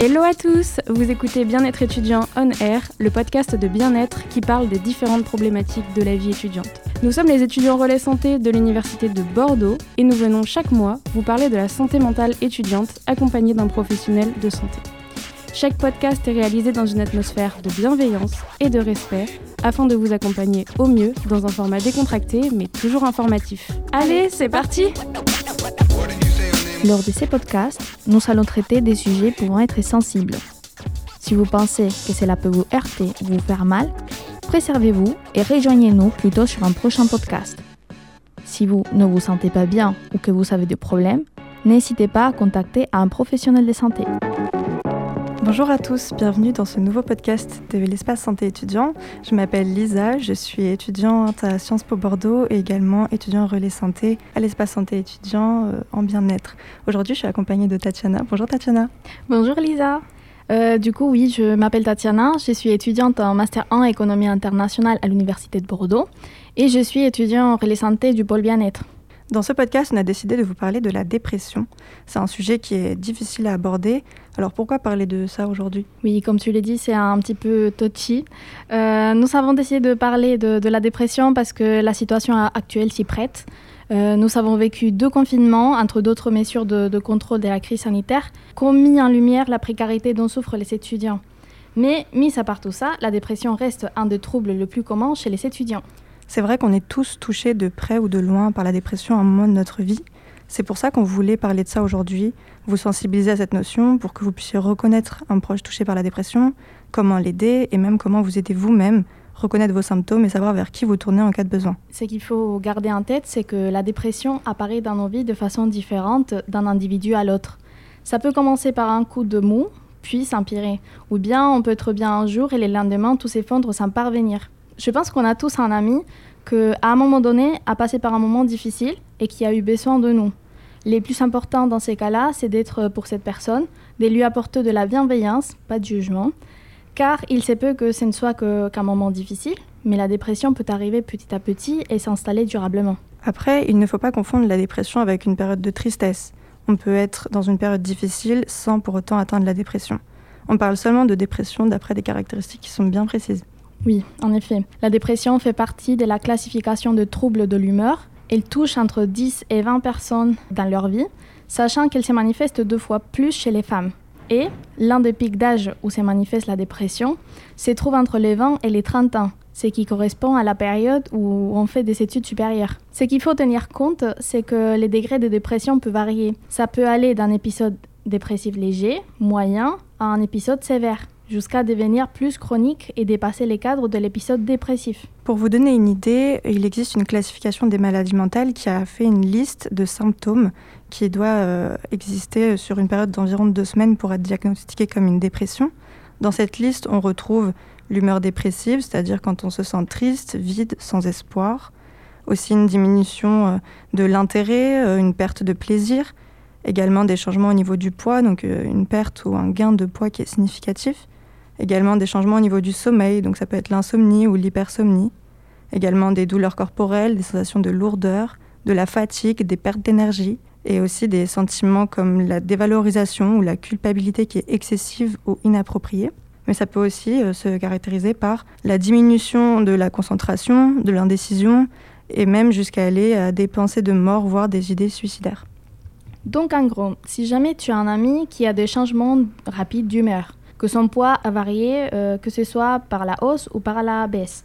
Hello à tous, vous écoutez Bien-être étudiant On Air, le podcast de bien-être qui parle des différentes problématiques de la vie étudiante. Nous sommes les étudiants relais santé de l'Université de Bordeaux et nous venons chaque mois vous parler de la santé mentale étudiante accompagnée d'un professionnel de santé. Chaque podcast est réalisé dans une atmosphère de bienveillance et de respect afin de vous accompagner au mieux dans un format décontracté mais toujours informatif. Allez, c'est parti lors de ces podcasts, nous allons traiter des sujets pouvant être sensibles. Si vous pensez que cela peut vous heurter ou vous faire mal, préservez-vous et rejoignez-nous plutôt sur un prochain podcast. Si vous ne vous sentez pas bien ou que vous avez des problèmes, n'hésitez pas à contacter un professionnel de santé. Bonjour à tous, bienvenue dans ce nouveau podcast de l'espace santé étudiant. Je m'appelle Lisa, je suis étudiante à Sciences Po Bordeaux et également étudiant relais santé à l'espace santé étudiant euh, en bien-être. Aujourd'hui, je suis accompagnée de Tatiana. Bonjour Tatiana. Bonjour Lisa. Euh, du coup, oui, je m'appelle Tatiana, je suis étudiante en Master 1 économie internationale à l'Université de Bordeaux et je suis étudiante en relais santé du pôle bien-être. Dans ce podcast, on a décidé de vous parler de la dépression. C'est un sujet qui est difficile à aborder. Alors pourquoi parler de ça aujourd'hui? Oui, comme tu l'as dit, c'est un petit peu touchy. Euh, nous avons décidé de parler de, la dépression parce que la situation actuelle s'y prête. Euh, nous avons vécu deux confinements, entre d'autres mesures de, contrôle de la crise sanitaire, qui ont mis en lumière la précarité dont souffrent les étudiants. Mais, mis à part tout ça, la dépression reste un des troubles le plus communs chez les étudiants. C'est vrai qu'on est tous touchés de près ou de loin par la dépression à un moment de notre vie. C'est pour ça qu'on voulait parler de ça aujourd'hui, vous sensibiliser à cette notion pour que vous puissiez reconnaître un proche touché par la dépression, comment l'aider et même comment vous aider vous-même, reconnaître vos symptômes et savoir vers qui vous tournez en cas de besoin. Ce qu'il faut garder en tête, c'est que la dépression apparaît dans nos vies de façon différente d'un individu à l'autre. Ça peut commencer par un coup de mou, puis s'empirer. Ou bien on peut être bien un jour et le lendemain tout s'effondre sans parvenir je pense qu'on a tous un ami qui, à un moment donné, a passé par un moment difficile et qui a eu besoin de nous. Les plus importants dans ces cas-là, c'est d'être pour cette personne, de lui apporter de la bienveillance, pas de jugement, car il sait peu que ce ne soit qu'un moment difficile, mais la dépression peut arriver petit à petit et s'installer durablement. Après, il ne faut pas confondre la dépression avec une période de tristesse. On peut être dans une période difficile sans pour autant atteindre la dépression. On parle seulement de dépression d'après des caractéristiques qui sont bien précises. Oui, en effet. La dépression fait partie de la classification de troubles de l'humeur. Elle touche entre 10 et 20 personnes dans leur vie, sachant qu'elle se manifeste deux fois plus chez les femmes. Et l'un des pics d'âge où se manifeste la dépression se trouve entre les 20 et les 30 ans, ce qui correspond à la période où on fait des études supérieures. Ce qu'il faut tenir compte, c'est que les degrés de dépression peuvent varier. Ça peut aller d'un épisode dépressif léger, moyen, à un épisode sévère jusqu'à devenir plus chronique et dépasser les cadres de l'épisode dépressif. Pour vous donner une idée, il existe une classification des maladies mentales qui a fait une liste de symptômes qui doit euh, exister sur une période d'environ deux semaines pour être diagnostiqué comme une dépression. Dans cette liste, on retrouve l'humeur dépressive, c'est-à-dire quand on se sent triste, vide, sans espoir. Aussi une diminution euh, de l'intérêt, euh, une perte de plaisir. Également des changements au niveau du poids, donc une perte ou un gain de poids qui est significatif Également des changements au niveau du sommeil, donc ça peut être l'insomnie ou l'hypersomnie. Également des douleurs corporelles, des sensations de lourdeur, de la fatigue, des pertes d'énergie et aussi des sentiments comme la dévalorisation ou la culpabilité qui est excessive ou inappropriée. Mais ça peut aussi euh, se caractériser par la diminution de la concentration, de l'indécision et même jusqu'à aller à des pensées de mort, voire des idées suicidaires. Donc en gros, si jamais tu as un ami qui a des changements rapides d'humeur, que son poids a varié, euh, que ce soit par la hausse ou par la baisse,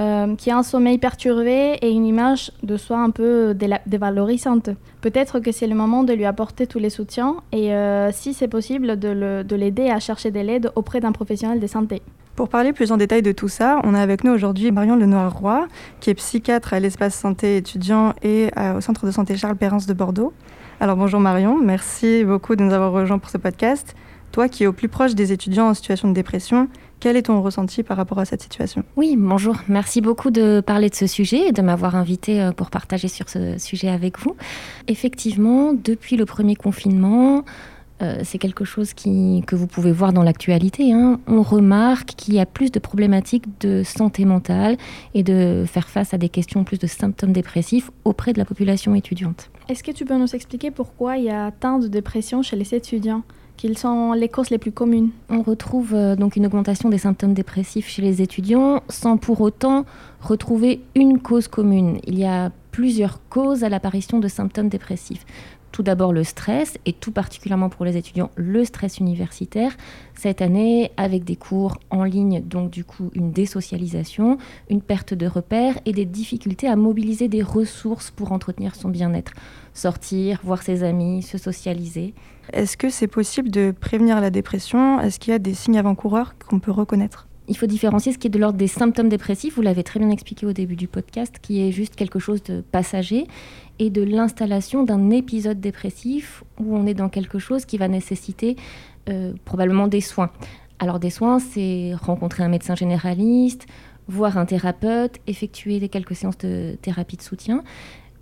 euh, qui a un sommeil perturbé et une image de soi un peu dévalorisante. Peut-être que c'est le moment de lui apporter tous les soutiens et, euh, si c'est possible, de l'aider à chercher de l'aide auprès d'un professionnel de santé. Pour parler plus en détail de tout ça, on a avec nous aujourd'hui Marion Lenoir-Roy, qui est psychiatre à l'espace santé étudiant et au centre de santé Charles Perrins de Bordeaux. Alors bonjour Marion, merci beaucoup de nous avoir rejoints pour ce podcast. Toi qui es au plus proche des étudiants en situation de dépression, quel est ton ressenti par rapport à cette situation? Oui, bonjour. Merci beaucoup de parler de ce sujet et de m'avoir invité euh, pour partager sur ce sujet avec vous. Effectivement, depuis le premier confinement, euh, c'est quelque chose qui, que vous pouvez voir dans l'actualité. Hein. On remarque qu'il y a plus de problématiques de santé mentale et de faire face à des questions plus de symptômes dépressifs auprès de la population étudiante. Est-ce que tu peux nous expliquer pourquoi il y a tant de dépression chez les étudiants? Quelles sont les causes les plus communes On retrouve euh, donc une augmentation des symptômes dépressifs chez les étudiants sans pour autant retrouver une cause commune. Il y a plusieurs causes à l'apparition de symptômes dépressifs. Tout d'abord le stress, et tout particulièrement pour les étudiants, le stress universitaire. Cette année, avec des cours en ligne, donc du coup une désocialisation, une perte de repères et des difficultés à mobiliser des ressources pour entretenir son bien-être. Sortir, voir ses amis, se socialiser. Est-ce que c'est possible de prévenir la dépression? Est-ce qu'il y a des signes avant-coureurs qu'on peut reconnaître? Il faut différencier ce qui est de l'ordre des symptômes dépressifs, vous l'avez très bien expliqué au début du podcast, qui est juste quelque chose de passager, et de l'installation d'un épisode dépressif où on est dans quelque chose qui va nécessiter euh, probablement des soins. Alors des soins, c'est rencontrer un médecin généraliste, voir un thérapeute, effectuer quelques séances de thérapie de soutien,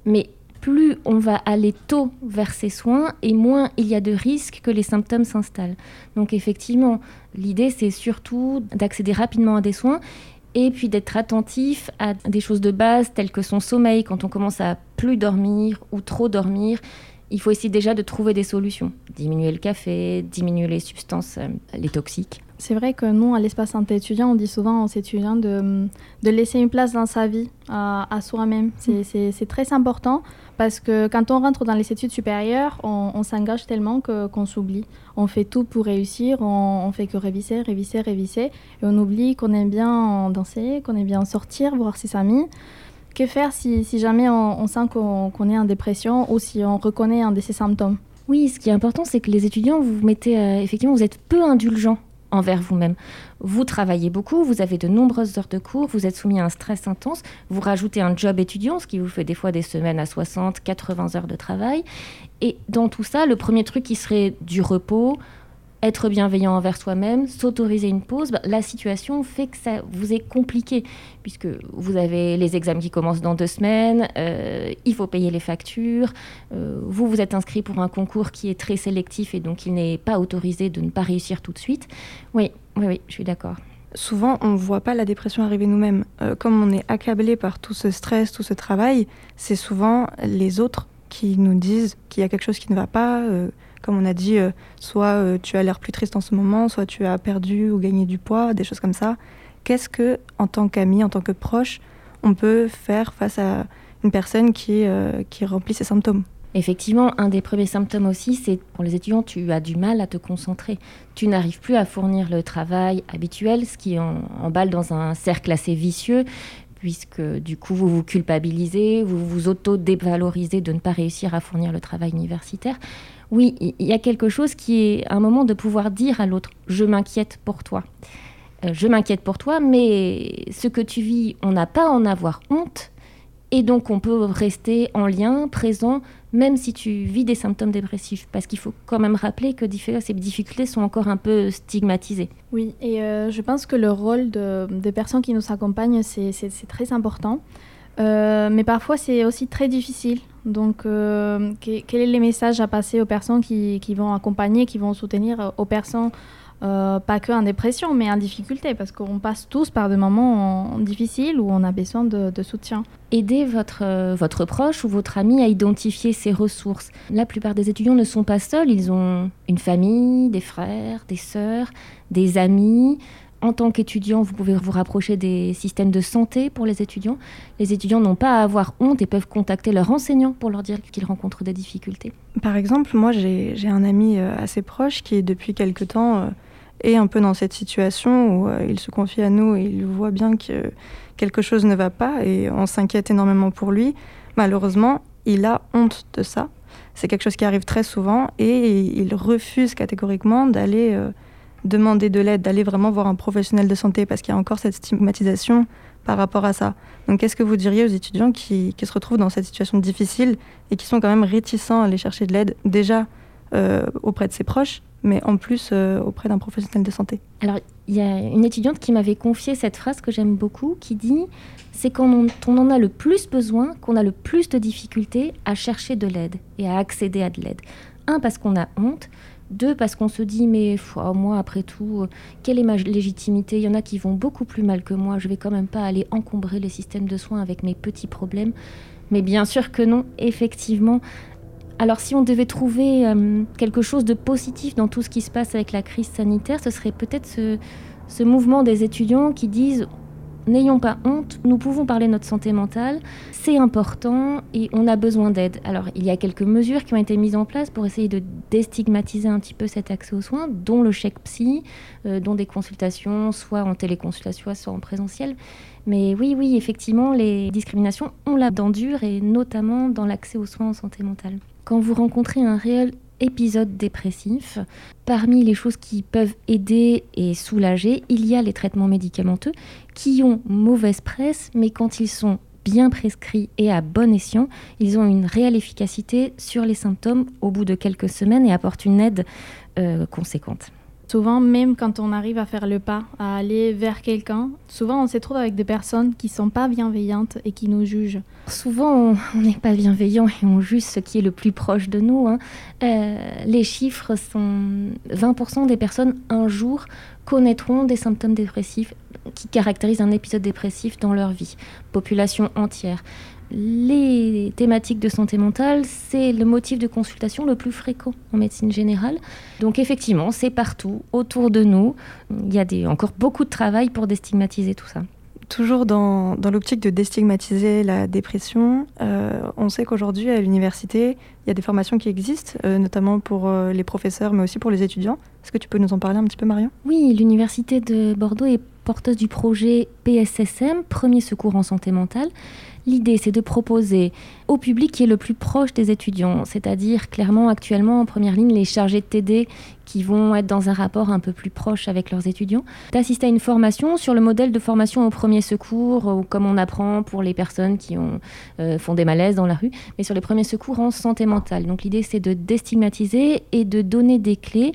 mais plus on va aller tôt vers ces soins et moins il y a de risques que les symptômes s'installent. Donc effectivement, l'idée c'est surtout d'accéder rapidement à des soins et puis d'être attentif à des choses de base telles que son sommeil quand on commence à plus dormir ou trop dormir. Il faut essayer déjà de trouver des solutions. Diminuer le café, diminuer les substances, euh, les toxiques. C'est vrai que nous, à l'espace santé étudiant, on dit souvent aux étudiants de, de laisser une place dans sa vie à, à soi-même. C'est très important parce que quand on rentre dans les études supérieures, on, s'engage tellement qu'on s'oublie. On fait tout pour réussir, on, on, fait que réviser, réviser, réviser. Et on oublie qu'on aime bien danser, qu'on aime bien sortir, voir ses amis. Que faire si, jamais on, sent qu'on est en dépression ou si on reconnaît un de ces symptômes? Oui, ce qui est important, c'est que les étudiants, vous mettez, euh, effectivement, vous êtes peu indulgents envers vous-même. Vous travaillez beaucoup, vous avez de nombreuses heures de cours, vous êtes soumis à un stress intense, vous rajoutez un job étudiant, ce qui vous fait des fois des semaines à 60, 80 heures de travail. Et dans tout ça, le premier truc qui serait du repos, être bienveillant envers soi-même, s'autoriser une pause, bah, la situation fait que ça vous est compliqué, puisque vous avez les examens qui commencent dans deux semaines, euh, il faut payer les factures, euh, vous vous êtes inscrit pour un concours qui est très sélectif et donc il n'est pas autorisé de ne pas réussir tout de suite. Oui, oui, oui, je suis d'accord. Souvent, on ne voit pas la dépression arriver nous-mêmes. Euh, comme on est accablé par tout ce stress, tout ce travail, c'est souvent les autres qui nous disent qu'il y a quelque chose qui ne va pas comme on a dit, euh, soit euh, tu as l'air plus triste en ce moment, soit tu as perdu ou gagné du poids, des choses comme ça. Qu'est-ce que, en tant qu'ami, en tant que proche, on peut faire face à une personne qui, euh, qui remplit ces symptômes? Effectivement, un des premiers symptômes aussi, c'est pour les étudiants, tu as du mal à te concentrer. Tu n'arrives plus à fournir le travail habituel, ce qui emballe dans un cercle assez vicieux, puisque du coup, vous vous culpabilisez, vous vous auto-dévalorisez de ne pas réussir à fournir le travail universitaire oui, il y a quelque chose qui est un moment de pouvoir dire à l'autre, je m'inquiète pour toi. Euh, je m'inquiète pour toi, mais ce que tu vis, on n'a pas à en avoir honte. Et donc on peut rester en lien, présent, même si tu vis des symptômes dépressifs. Parce qu'il faut quand même rappeler que ces difficultés sont encore un peu stigmatisées. Oui, et euh, je pense que le rôle des personnes qui nous accompagnent, c'est très important. Euh, mais parfois, c'est aussi très difficile. Donc, euh, quel est le message à passer aux personnes qui, vont accompagner, qui vont soutenir aux personnes, pas que en dépression, mais en difficulté Parce qu'on passe tous par des moments difficiles où on a besoin de, de soutien. Aidez votre, votre proche ou votre ami à identifier ses ressources. La plupart des étudiants ne sont pas seuls, ils ont une famille, des frères, des sœurs, des amis. En tant qu'étudiant, vous pouvez vous rapprocher des systèmes de santé pour les étudiants. Les étudiants n'ont pas à avoir honte et peuvent contacter leurs enseignants pour leur dire qu'ils rencontrent des difficultés. Par exemple, moi j'ai un ami euh, assez proche qui depuis quelque temps euh, est un peu dans cette situation où euh, il se confie à nous et il voit bien que quelque chose ne va pas et on s'inquiète énormément pour lui. Malheureusement, il a honte de ça. C'est quelque chose qui arrive très souvent et il refuse catégoriquement d'aller demander de l'aide, d'aller vraiment voir un professionnel de santé parce qu'il y a encore cette stigmatisation par rapport à ça. Donc qu'est-ce que vous diriez aux étudiants qui, se retrouvent dans cette situation difficile et qui sont quand même réticents à aller chercher de l'aide déjà euh, auprès de ses proches, mais en plus euh, auprès d'un professionnel de santé Alors il y a une étudiante qui m'avait confié cette phrase que j'aime beaucoup qui dit c'est quand on, en a le plus besoin qu'on a le plus de difficultés à chercher de l'aide et à accéder à de l'aide. Un, parce qu'on a honte, Deux, parce qu'on se dit, mais moi, après tout, euh, quelle est ma légitimité? Il y en a qui vont beaucoup plus mal que moi. Je vais quand même pas aller encombrer les systèmes de soins avec mes petits problèmes. Mais bien sûr que non, effectivement. Alors si on devait trouver euh, quelque chose de positif dans tout ce qui se passe avec la crise sanitaire, ce serait peut-être ce mouvement des étudiants qui disent n'ayons pas honte, nous pouvons parler de notre santé mentale, c'est important et on a besoin d'aide. Alors il y a quelques mesures qui ont été mises en place pour essayer de déstigmatiser un petit peu cet accès aux soins, dont le chèque psy, euh, dont des consultations, soit en téléconsultation, soit en présentiel. Mais oui, oui, effectivement, les discriminations ont la dent dure et notamment dans l'accès aux soins en santé mentale. Quand vous rencontrez un réel épisode dépressif. Parmi les choses qui peuvent aider et soulager, il y a les traitements médicamenteux qui ont mauvaise presse, mais quand ils sont bien prescrits et à bon escient, ils ont une réelle efficacité sur les symptômes au bout de quelques semaines et apportent une aide euh, conséquente. Souvent, même quand on arrive à faire le pas, à aller vers quelqu'un, souvent on se trouve avec des personnes qui sont pas bienveillantes et qui nous jugent. Souvent, on n'est pas bienveillant et on juge ce qui est le plus proche de nous. Hein. Euh, les chiffres sont 20% des personnes un jour connaîtront des symptômes dépressifs qui caractérisent un épisode dépressif dans leur vie. Population entière les thématiques de santé mentale, c'est le motif de consultation le plus fréquent en médecine générale. Donc effectivement, c'est partout, autour de nous. Il y a des, encore beaucoup de travail pour déstigmatiser tout ça. Toujours dans, dans l'optique de déstigmatiser la dépression, euh, on sait qu'aujourd'hui à l'université, il y a des formations qui existent, euh, notamment pour euh, les professeurs, mais aussi pour les étudiants. Est-ce que tu peux nous en parler un petit peu, Marion? Oui, l'université de Bordeaux est porteuse du projet PSSM, Premier Secours en Santé Mentale. L'idée, c'est de proposer au public qui est le plus proche des étudiants, c'est-à-dire clairement actuellement en première ligne les chargés de TD qui vont être dans un rapport un peu plus proche avec leurs étudiants, d'assister à une formation sur le modèle de formation au premier secours, comme on apprend pour les personnes qui euh, font des malaises dans la rue, mais sur les premiers secours en santé mentale. Donc l'idée, c'est de déstigmatiser et de donner des clés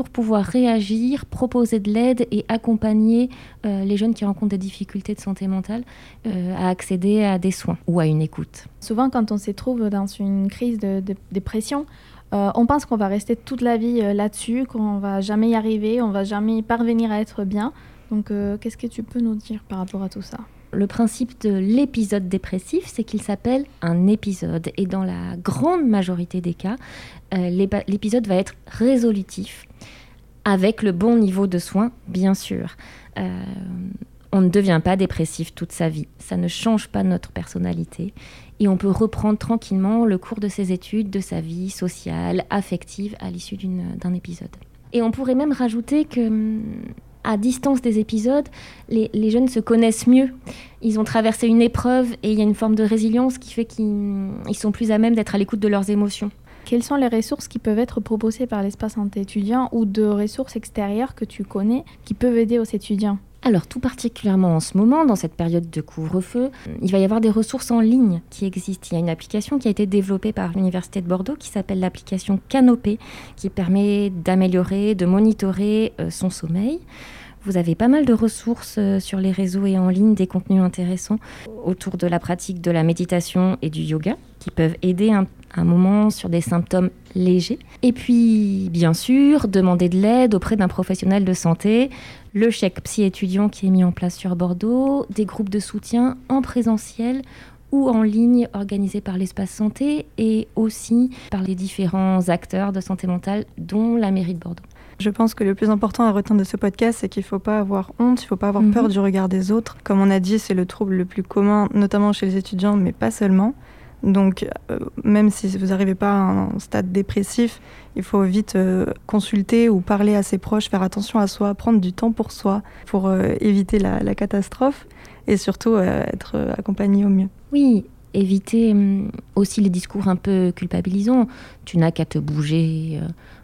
pour pouvoir réagir, proposer de l'aide et accompagner euh, les jeunes qui rencontrent des difficultés de santé mentale euh, à accéder à des soins ou à une écoute. Souvent, quand on se trouve dans une crise de, dépression, euh, on pense qu'on va rester toute la vie là-dessus, qu'on va jamais y arriver, on va jamais parvenir à être bien. Donc, qu'est-ce que tu peux nous dire par rapport à tout ça? Le principe de l'épisode dépressif, c'est qu'il s'appelle un épisode. Et dans la grande majorité des cas, l'épisode va être résolutif avec le bon niveau de soins, bien sûr. Euh, on ne devient pas dépressif toute sa vie. Ça ne change pas notre personnalité. Et on peut reprendre tranquillement le cours de ses études, de sa vie sociale, affective, à l'issue d'un épisode. Et on pourrait même rajouter que hum, à distance des épisodes, les, jeunes se connaissent mieux. Ils ont traversé une épreuve et il y a une forme de résilience qui fait qu'ils sont plus à même d'être à l'écoute de leurs émotions. Quelles sont les ressources qui peuvent être proposées par l'espace santé étudiant ou de ressources extérieures que tu connais qui peuvent aider aux étudiants? Alors tout particulièrement en ce moment, dans cette période de couvre-feu, il va y avoir des ressources en ligne qui existent. Il y a une application qui a été développée par l'Université de Bordeaux qui s'appelle l'application Canopée, qui permet d'améliorer, de monitorer euh, son sommeil. Vous avez pas mal de ressources euh, sur les réseaux et en ligne, des contenus intéressants autour de la pratique de la méditation et du yoga qui peuvent aider un, moment sur des symptômes légers. Et puis, bien sûr, demander de l'aide auprès d'un professionnel de santé, le chèque psy étudiant qui est mis en place sur Bordeaux, des groupes de soutien en présentiel ou en ligne organisés par l'espace santé et aussi par les différents acteurs de santé mentale, dont la mairie de Bordeaux. Je pense que le plus important à retenir de ce podcast, c'est qu'il ne faut pas avoir honte, il ne faut pas avoir peur mhm. du regard des autres. Comme on a dit, c'est le trouble le plus commun, notamment chez les étudiants, mais pas seulement. Donc, euh, même si vous n'arrivez pas à un stade dépressif, il faut vite euh, consulter ou parler à ses proches, faire attention à soi, prendre du temps pour soi, pour euh, éviter la, la, catastrophe et surtout être accompagné au mieux. Oui, éviter hum, aussi les discours un peu culpabilisants. Tu n'as qu'à te bouger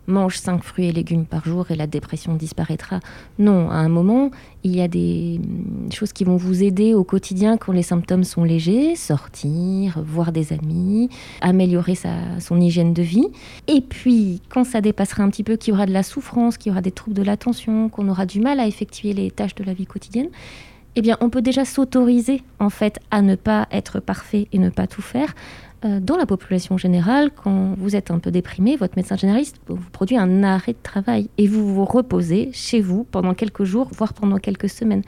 mange 5 fruits et légumes par jour et la dépression disparaîtra. Non, à un moment, il y a des mm, choses qui vont vous aider au quotidien quand les symptômes sont légers, sortir, voir des amis, améliorer sa, son hygiène de vie. Et puis, quand ça dépassera un petit peu, qu'il y aura de la souffrance, qu'il y aura des troubles de l'attention, qu'on aura du mal à effectuer les tâches de la vie quotidienne, eh bien, on peut déjà s'autoriser en fait à ne pas être parfait et ne pas tout faire. Euh, dans la population générale, quand vous êtes un peu déprimé, votre médecin généraliste vous produit un arrêt de travail et vous vous reposez chez vous pendant quelques jours, voire pendant quelques semaines.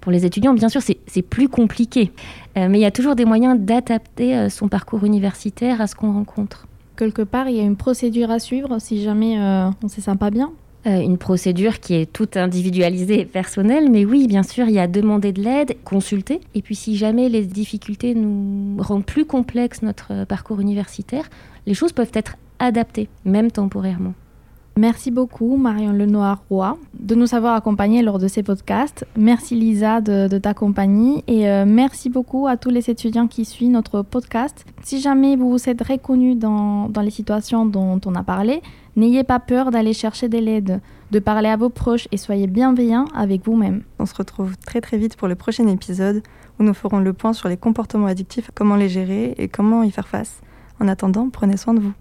Pour les étudiants, bien sûr, c'est plus compliqué, euh, mais il y a toujours des moyens d'adapter euh, son parcours universitaire à ce qu'on rencontre. Quelque part, il y a une procédure à suivre si jamais on ne se sent pas bien euh, une procédure qui est toute individualisée et personnelle, mais oui, bien sûr, il y a demander de l'aide, consulter. Et puis si jamais les difficultés nous rendent plus complexe notre parcours universitaire, les choses peuvent être adaptées, même temporairement. Merci beaucoup Marion Lenoir-Roy de nous avoir accompagnés lors de ces podcasts. Merci Lisa de, ta compagnie et euh, merci beaucoup à tous les étudiants qui suivent notre podcast. Si jamais vous vous êtes reconnus dans, dans les situations dont on a parlé, n'ayez pas peur d'aller chercher de l'aide, de parler à vos proches et soyez bienveillants avec vous-même. On se retrouve très très vite pour le prochain épisode où nous ferons le point sur les comportements addictifs, comment les gérer et comment y faire face. En attendant, prenez soin de vous.